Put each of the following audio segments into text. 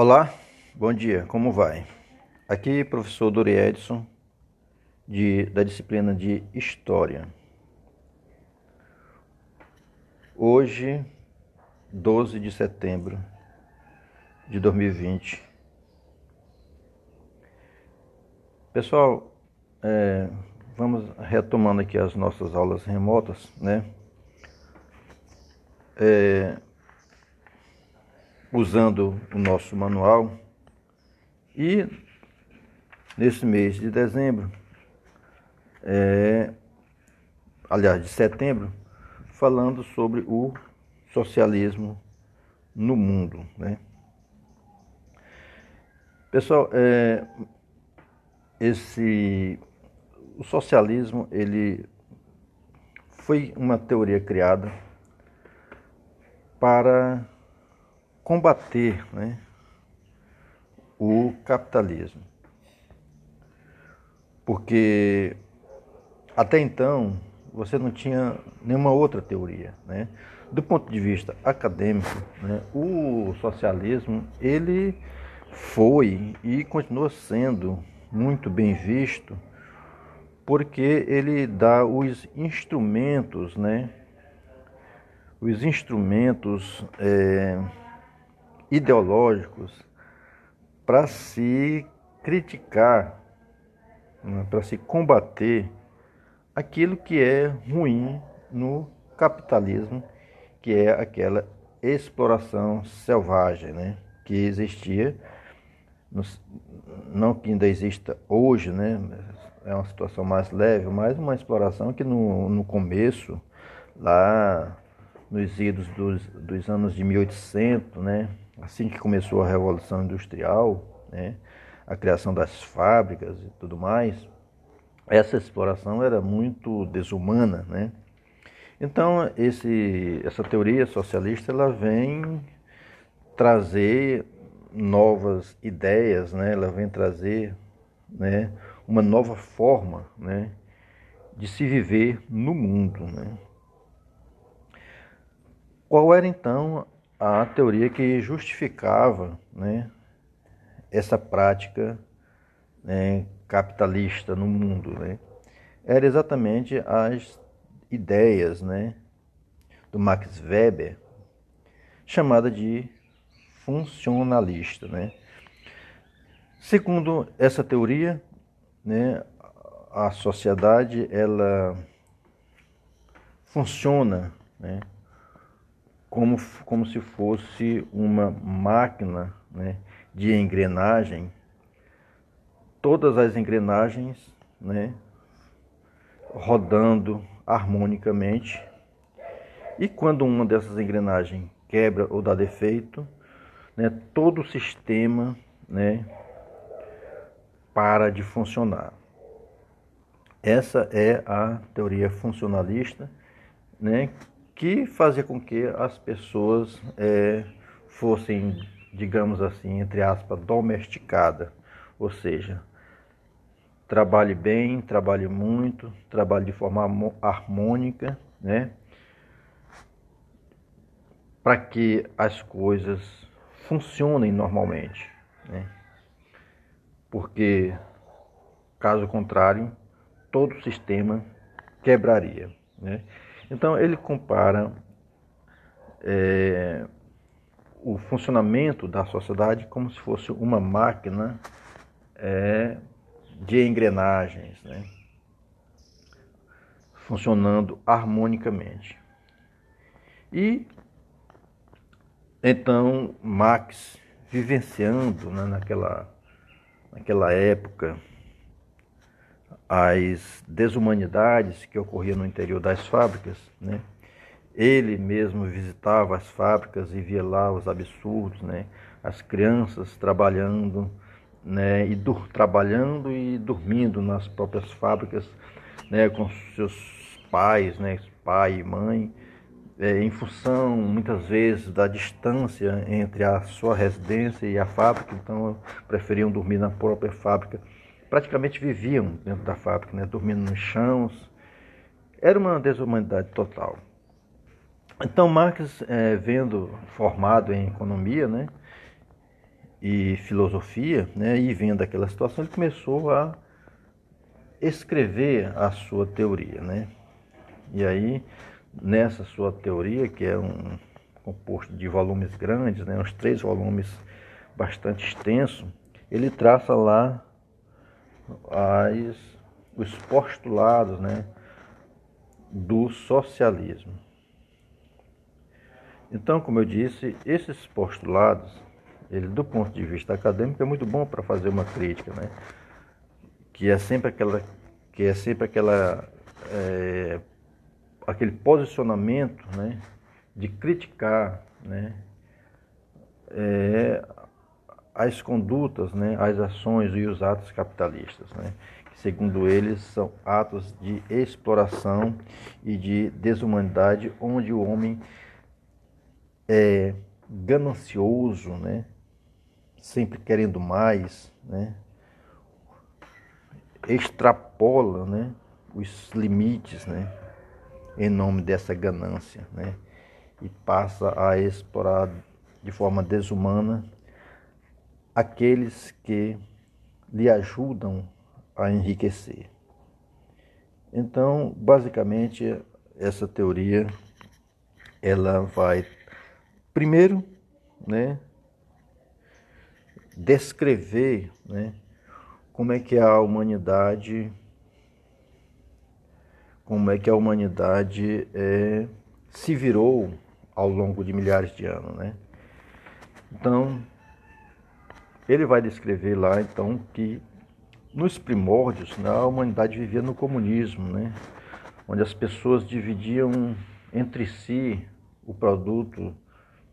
Olá, bom dia, como vai? Aqui professor Dori Edson, de, da disciplina de História. Hoje, 12 de setembro de 2020. Pessoal, é, vamos retomando aqui as nossas aulas remotas, né? É, usando o nosso manual e nesse mês de dezembro, é, aliás, de setembro, falando sobre o socialismo no mundo. Né? Pessoal, é, esse, o socialismo ele foi uma teoria criada para combater né, o capitalismo. Porque até então você não tinha nenhuma outra teoria. Né? Do ponto de vista acadêmico, né, o socialismo ele foi e continua sendo muito bem visto porque ele dá os instrumentos, né? Os instrumentos é, ideológicos para se criticar, né, para se combater aquilo que é ruim no capitalismo, que é aquela exploração selvagem né, que existia, não que ainda exista hoje, né, é uma situação mais leve, mas uma exploração que no, no começo, lá nos idos dos, dos anos de 1800, né, assim que começou a Revolução Industrial, né, a criação das fábricas e tudo mais, essa exploração era muito desumana, né? Então, esse, essa teoria socialista ela vem trazer novas ideias, né? Ela vem trazer, né, uma nova forma, né, de se viver no mundo, né? Qual era então a teoria que justificava né, essa prática né, capitalista no mundo. Né? Era exatamente as ideias né, do Max Weber, chamada de funcionalista. Né? Segundo essa teoria, né, a sociedade ela funciona né, como, como se fosse uma máquina né, de engrenagem, todas as engrenagens né, rodando harmonicamente. E quando uma dessas engrenagens quebra ou dá defeito, né, todo o sistema né, para de funcionar. Essa é a teoria funcionalista, né, que fazia com que as pessoas é, fossem, digamos assim, entre aspas, domesticadas. Ou seja, trabalhe bem, trabalhe muito, trabalhe de forma harmônica, né? Para que as coisas funcionem normalmente, né? Porque, caso contrário, todo o sistema quebraria, né? Então ele compara é, o funcionamento da sociedade como se fosse uma máquina é, de engrenagens, né? funcionando harmonicamente. E então Marx, vivenciando né, naquela, naquela época as desumanidades que ocorriam no interior das fábricas, né? Ele mesmo visitava as fábricas e via lá os absurdos, né? As crianças trabalhando, né? E trabalhando e dormindo nas próprias fábricas, né? Com seus pais, né? Pai e mãe, é, em função muitas vezes da distância entre a sua residência e a fábrica, então preferiam dormir na própria fábrica praticamente viviam dentro da fábrica, né, dormindo nos chãos. Era uma desumanidade total. Então Marx, é, vendo formado em economia, né, e filosofia, né, e vendo aquela situação, ele começou a escrever a sua teoria, né? E aí, nessa sua teoria, que é um composto de volumes grandes, né, uns três volumes bastante extenso, ele traça lá as, os postulados né, do socialismo. Então, como eu disse, esses postulados, ele, do ponto de vista acadêmico, é muito bom para fazer uma crítica, né? que é sempre aquela, que é sempre aquela, é, aquele posicionamento, né? de criticar, né? É, as condutas, né, as ações e os atos capitalistas, né, que segundo eles são atos de exploração e de desumanidade, onde o homem é ganancioso, né, sempre querendo mais, né, extrapola, né, os limites, né, em nome dessa ganância, né, e passa a explorar de forma desumana aqueles que lhe ajudam a enriquecer. Então, basicamente, essa teoria ela vai primeiro, né, descrever, né, como é que a humanidade como é que a humanidade é, se virou ao longo de milhares de anos, né? Então, ele vai descrever lá então que nos primórdios né, a humanidade vivia no comunismo, né, onde as pessoas dividiam entre si o produto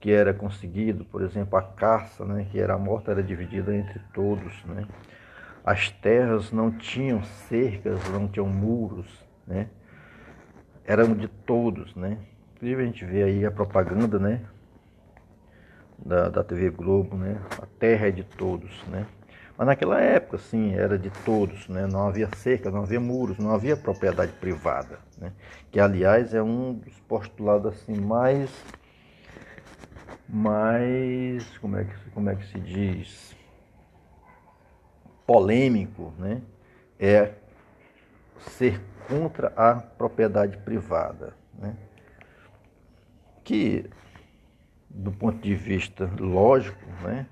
que era conseguido, por exemplo, a caça, né, que era a morte, era dividida entre todos. Né. As terras não tinham cercas, não tinham muros, né, eram de todos. Né. Inclusive a gente vê aí a propaganda, né, da, da TV Globo, né? A terra é de todos, né? Mas naquela época, sim, era de todos, né? Não havia cerca, não havia muros, não havia propriedade privada, né? Que, aliás, é um dos postulados, assim, mais... mais... como é que, como é que se diz? Polêmico, né? É ser contra a propriedade privada, né? Que do ponto de vista lógico, né,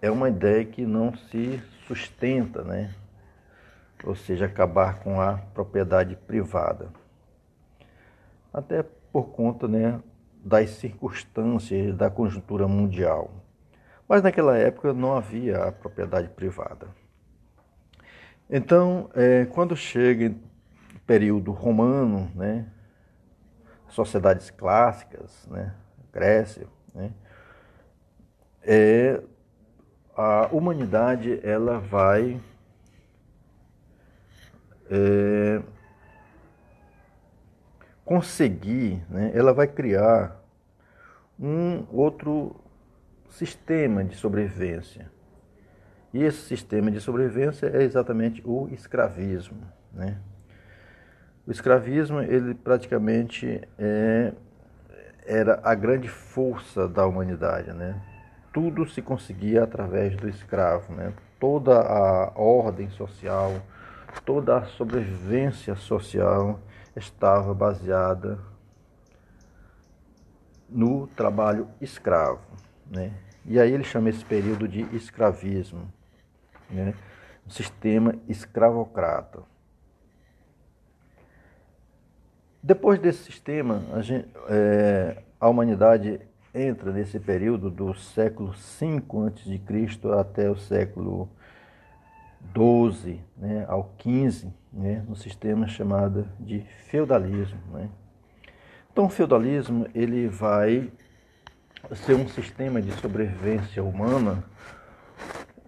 é uma ideia que não se sustenta, né? ou seja, acabar com a propriedade privada. Até por conta né, das circunstâncias da conjuntura mundial. Mas naquela época não havia a propriedade privada. Então, é, quando chega o período romano, né, sociedades clássicas, né, Grécia, né? é, a humanidade ela vai é, conseguir, né? ela vai criar um outro sistema de sobrevivência. E esse sistema de sobrevivência é exatamente o escravismo. Né? O escravismo, ele praticamente é era a grande força da humanidade, né? Tudo se conseguia através do escravo, né? Toda a ordem social, toda a sobrevivência social estava baseada no trabalho escravo, né? E aí ele chama esse período de escravismo, né? Sistema escravocrata. Depois desse sistema, a, gente, é, a humanidade entra nesse período do século V a.C. até o século XII né, ao XV, né, no sistema chamado de feudalismo. Né. Então, o feudalismo ele vai ser um sistema de sobrevivência humana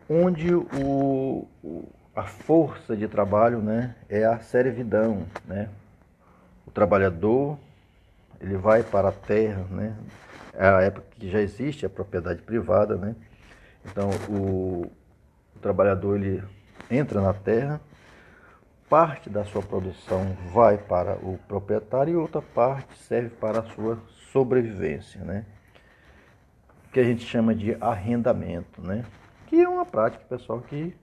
onde o, a força de trabalho né, é a servidão, né, trabalhador ele vai para a terra, né? É a época que já existe a propriedade privada, né? Então o, o trabalhador ele entra na terra, parte da sua produção vai para o proprietário e outra parte serve para a sua sobrevivência, né? que a gente chama de arrendamento, né? Que é uma prática, pessoal, que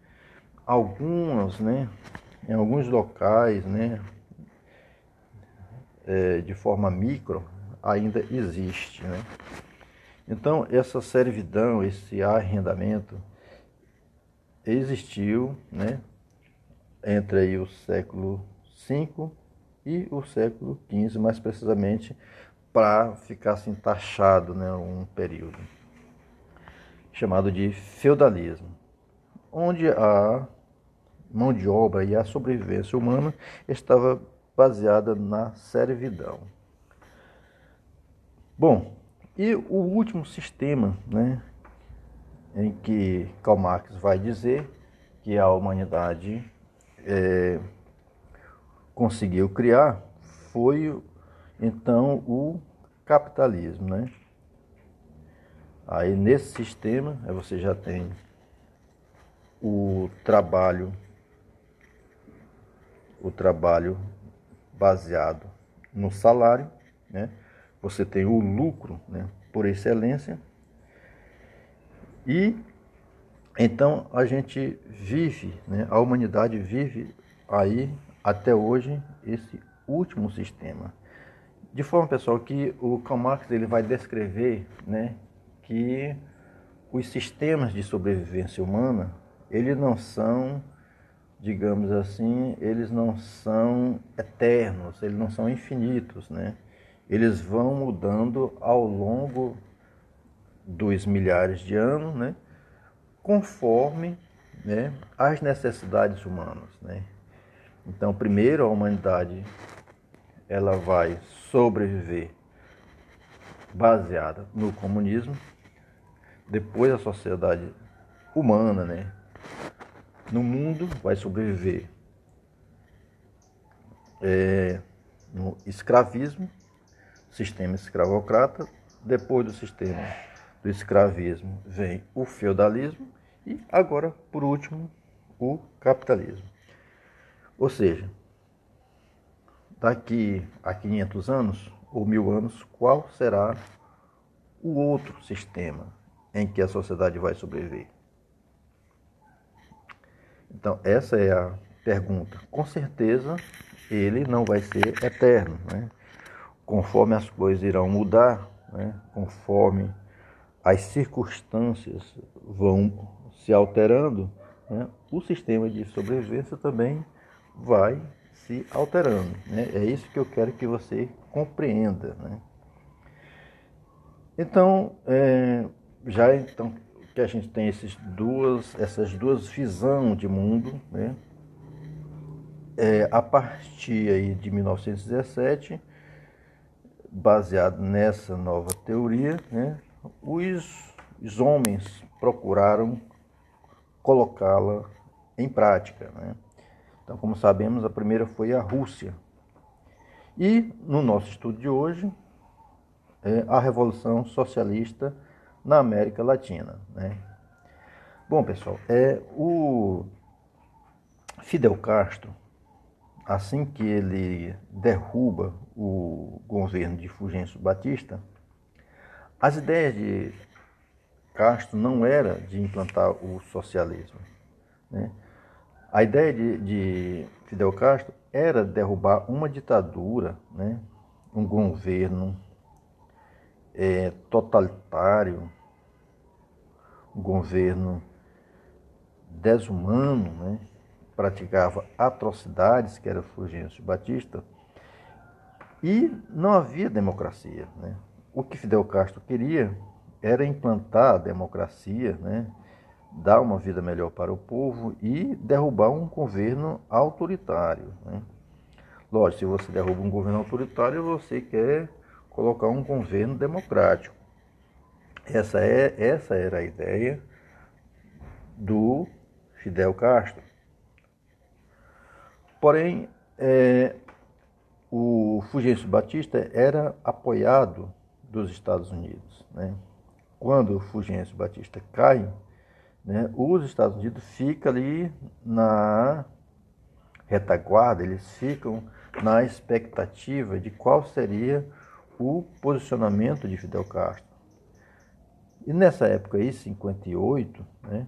algumas, né, em alguns locais, né, é, de forma micro, ainda existe, né? Então, essa servidão, esse arrendamento, existiu, né, entre aí o século V e o século XV, mais precisamente, para ficar assim taxado, né, um período chamado de feudalismo, onde a mão de obra e a sobrevivência humana estava baseada na servidão. Bom, e o último sistema, né, em que Karl Marx vai dizer que a humanidade é, conseguiu criar foi então o capitalismo, né? Aí nesse sistema você já tem o trabalho, o trabalho baseado no salário, né? Você tem o lucro, né? Por excelência. E então a gente vive, né? A humanidade vive aí até hoje esse último sistema. De forma pessoal que o Karl Marx ele vai descrever, né? que os sistemas de sobrevivência humana, eles não são, digamos assim, eles não são eternos, eles não são infinitos, né? Eles vão mudando ao longo dos milhares de anos, né? Conforme né, as necessidades humanas, né? Então, primeiro a humanidade ela vai sobreviver baseada no comunismo, depois a sociedade humana, né, no mundo vai sobreviver é, no escravismo, sistema escravocrata. Depois do sistema do escravismo vem o feudalismo e agora, por último, o capitalismo. Ou seja, daqui a 500 anos ou mil anos, qual será o outro sistema em que a sociedade vai sobreviver? Então, essa é a pergunta. Com certeza, ele não vai ser eterno. Né? Conforme as coisas irão mudar, né? conforme as circunstâncias vão se alterando, né? o sistema de sobrevivência também vai se alterando. Né? É isso que eu quero que você compreenda. Né? Então, é, já então que a gente tem esses duas, essas duas visões de mundo, né? É, a partir aí de 1917, baseado nessa nova teoria, né? os, os homens procuraram colocá-la em prática. Né? Então, como sabemos, a primeira foi a Rússia. E no nosso estudo de hoje, é a Revolução Socialista na América Latina. Né? Bom, pessoal, é o Fidel Castro, assim que ele derruba o governo de Fulgêncio Batista, as ideias de Castro não era de implantar o socialismo. Né? A ideia de, de, Fidel Castro era derrubar uma ditadura, né? um governo é, totalitário, um governo desumano, né? praticava atrocidades, que era Fulgêncio Batista, e não havia democracia. Né? O que Fidel Castro queria era implantar a democracia, né? dar uma vida melhor para o povo e derrubar um governo autoritário. Né? Lógico, se você derruba um governo autoritário, você quer colocar um governo democrático. Essa, é, essa era a ideia do Fidel Castro. Porém, é, o Fulgêncio Batista era apoiado dos Estados Unidos. Né? Quando o Fulgêncio Batista cai, né, os Estados Unidos ficam ali na retaguarda, eles ficam na expectativa de qual seria o posicionamento de Fidel Castro. E nessa época aí, 58, né,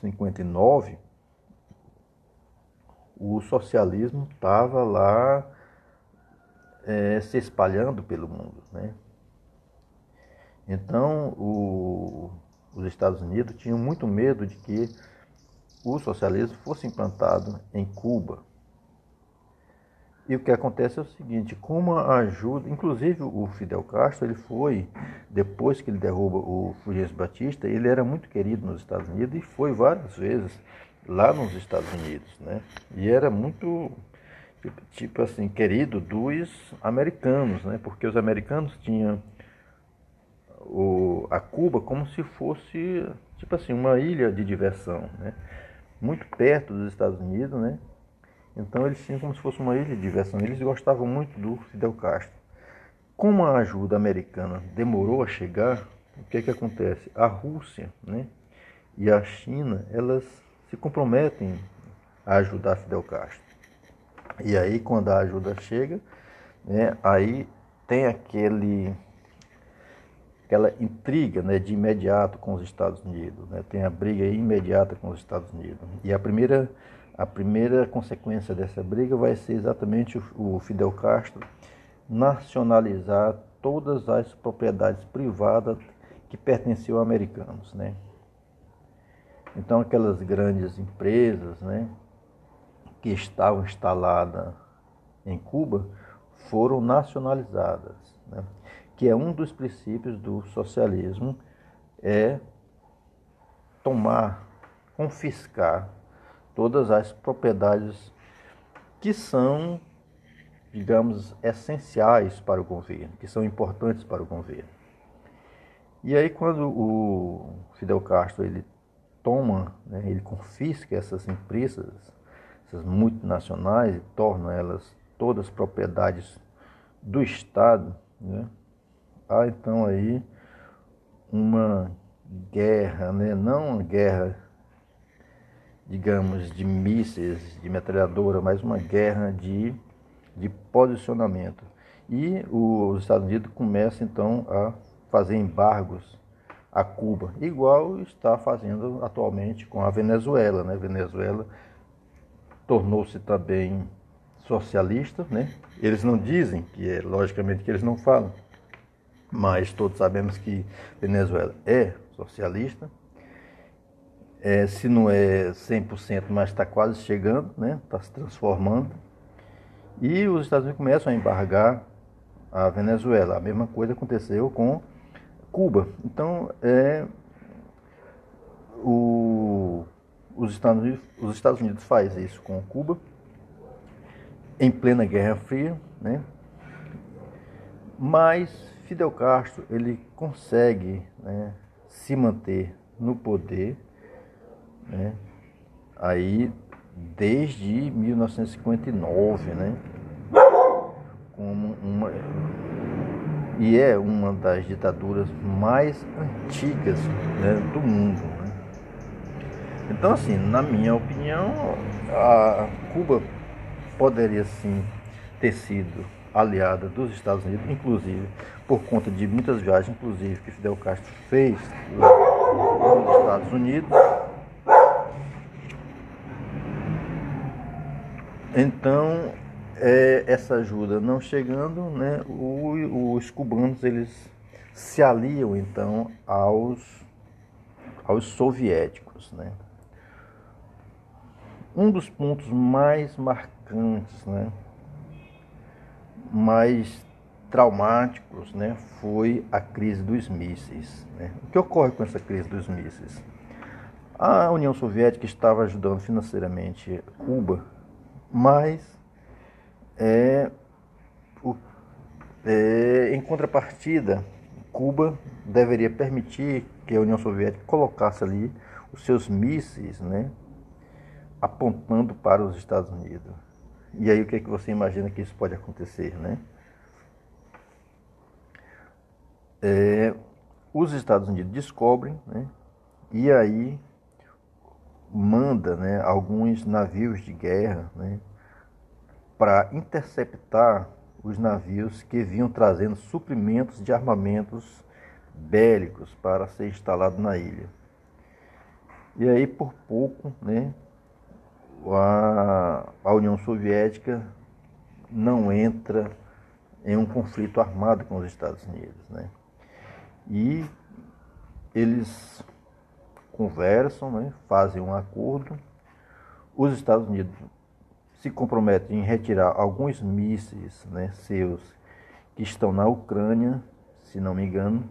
59, o socialismo estava lá é, se espalhando pelo mundo. Né? Então, o, os Estados Unidos tinham muito medo de que o socialismo fosse implantado em Cuba. E o que acontece é o seguinte, como ajuda, inclusive o Fidel Castro, ele foi, depois que ele derruba o Fulgêncio Batista, ele era muito querido nos Estados Unidos e foi várias vezes lá nos Estados Unidos, né? E era muito, tipo, tipo assim, querido dos americanos, né? Porque os americanos tinham o, a Cuba como se fosse, tipo assim, uma ilha de diversão, né? Muito perto dos Estados Unidos, né? Então eles tinham como se fosse uma ilha de diversão. Eles gostavam muito do Fidel Castro. Como a ajuda americana demorou a chegar, o que é que acontece? A Rússia né, e a China, elas se comprometem a ajudar Fidel Castro. E aí quando a ajuda chega, né, aí tem aquele aquela intriga né, de imediato com os Estados Unidos, né, tem a briga imediata com os Estados Unidos. E a primeira a primeira consequência dessa briga vai ser exatamente o Fidel Castro nacionalizar todas as propriedades privadas que pertenciam a americanos, né? Então aquelas grandes empresas, né, que estavam instaladas em Cuba foram nacionalizadas, né? Que é um dos princípios do socialismo é tomar, confiscar todas as propriedades que são, digamos, essenciais para o governo, que são importantes para o governo. E aí quando o Fidel Castro ele toma, né, ele confisca essas empresas, essas multinacionais e torna elas todas propriedades do Estado, né, há então aí uma guerra, né, não uma guerra digamos, de mísseis, de metralhadora, mas uma guerra de, de posicionamento. E os Estados Unidos começam então a fazer embargos a Cuba, igual está fazendo atualmente com a Venezuela. Né? A Venezuela tornou-se também socialista, né? Eles não dizem que é, logicamente que eles não falam, mas todos sabemos que Venezuela é socialista é, se não é 100%, mas está quase chegando, né? está se transformando. E os Estados Unidos começam a embargar a Venezuela. A mesma coisa aconteceu com Cuba. Então, é, o, os, Estados Unidos, os Estados Unidos faz isso com Cuba, em plena Guerra Fria, né? mas Fidel Castro ele consegue né, se manter no poder né? Aí desde 1959, né? Como uma e é uma das ditaduras mais antigas né, do mundo. Né? Então, assim, na minha opinião, a Cuba poderia sim ter sido aliada dos Estados Unidos, inclusive por conta de muitas viagens, inclusive que Fidel Castro fez nos Estados Unidos Então, é, essa ajuda não chegando, né, os cubanos eles se aliam então aos, aos soviéticos. Né. Um dos pontos mais marcantes, né, mais traumáticos, né, foi a crise dos mísseis. Né. O que ocorre com essa crise dos mísseis? A União Soviética estava ajudando financeiramente Cuba mas é, o, é, em contrapartida, Cuba deveria permitir que a União Soviética colocasse ali os seus mísseis, né, apontando para os Estados Unidos. E aí o que é que você imagina que isso pode acontecer, né? É, os Estados Unidos descobrem, né, e aí manda né, alguns navios de guerra né, para interceptar os navios que vinham trazendo suprimentos de armamentos bélicos para ser instalado na ilha. E aí, por pouco, né, a, a União Soviética não entra em um conflito armado com os Estados Unidos. Né? E eles conversam, né, fazem um acordo. Os Estados Unidos se comprometem em retirar alguns mísseis né, seus que estão na Ucrânia, se não me engano,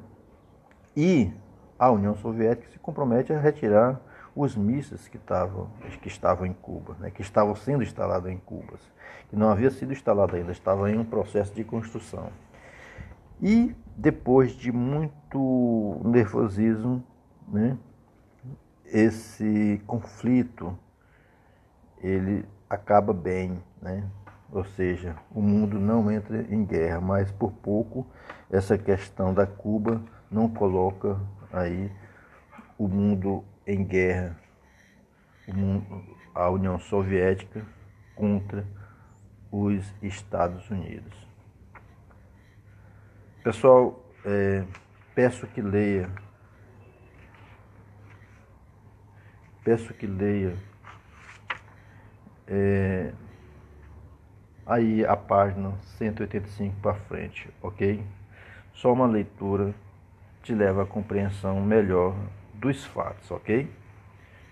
e a União Soviética se compromete a retirar os mísseis que estavam, que estavam em Cuba, né, que estavam sendo instalados em Cuba, que não havia sido instalado ainda, estava em um processo de construção. E depois de muito nervosismo, né, esse conflito ele acaba bem, né? Ou seja, o mundo não entra em guerra, mas por pouco essa questão da Cuba não coloca aí o mundo em guerra, a União Soviética contra os Estados Unidos. Pessoal, é, peço que leia, peço que leia é, aí a página 185 para frente, ok? Só uma leitura te leva à compreensão melhor dos fatos, ok?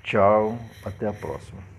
Tchau, até a próxima.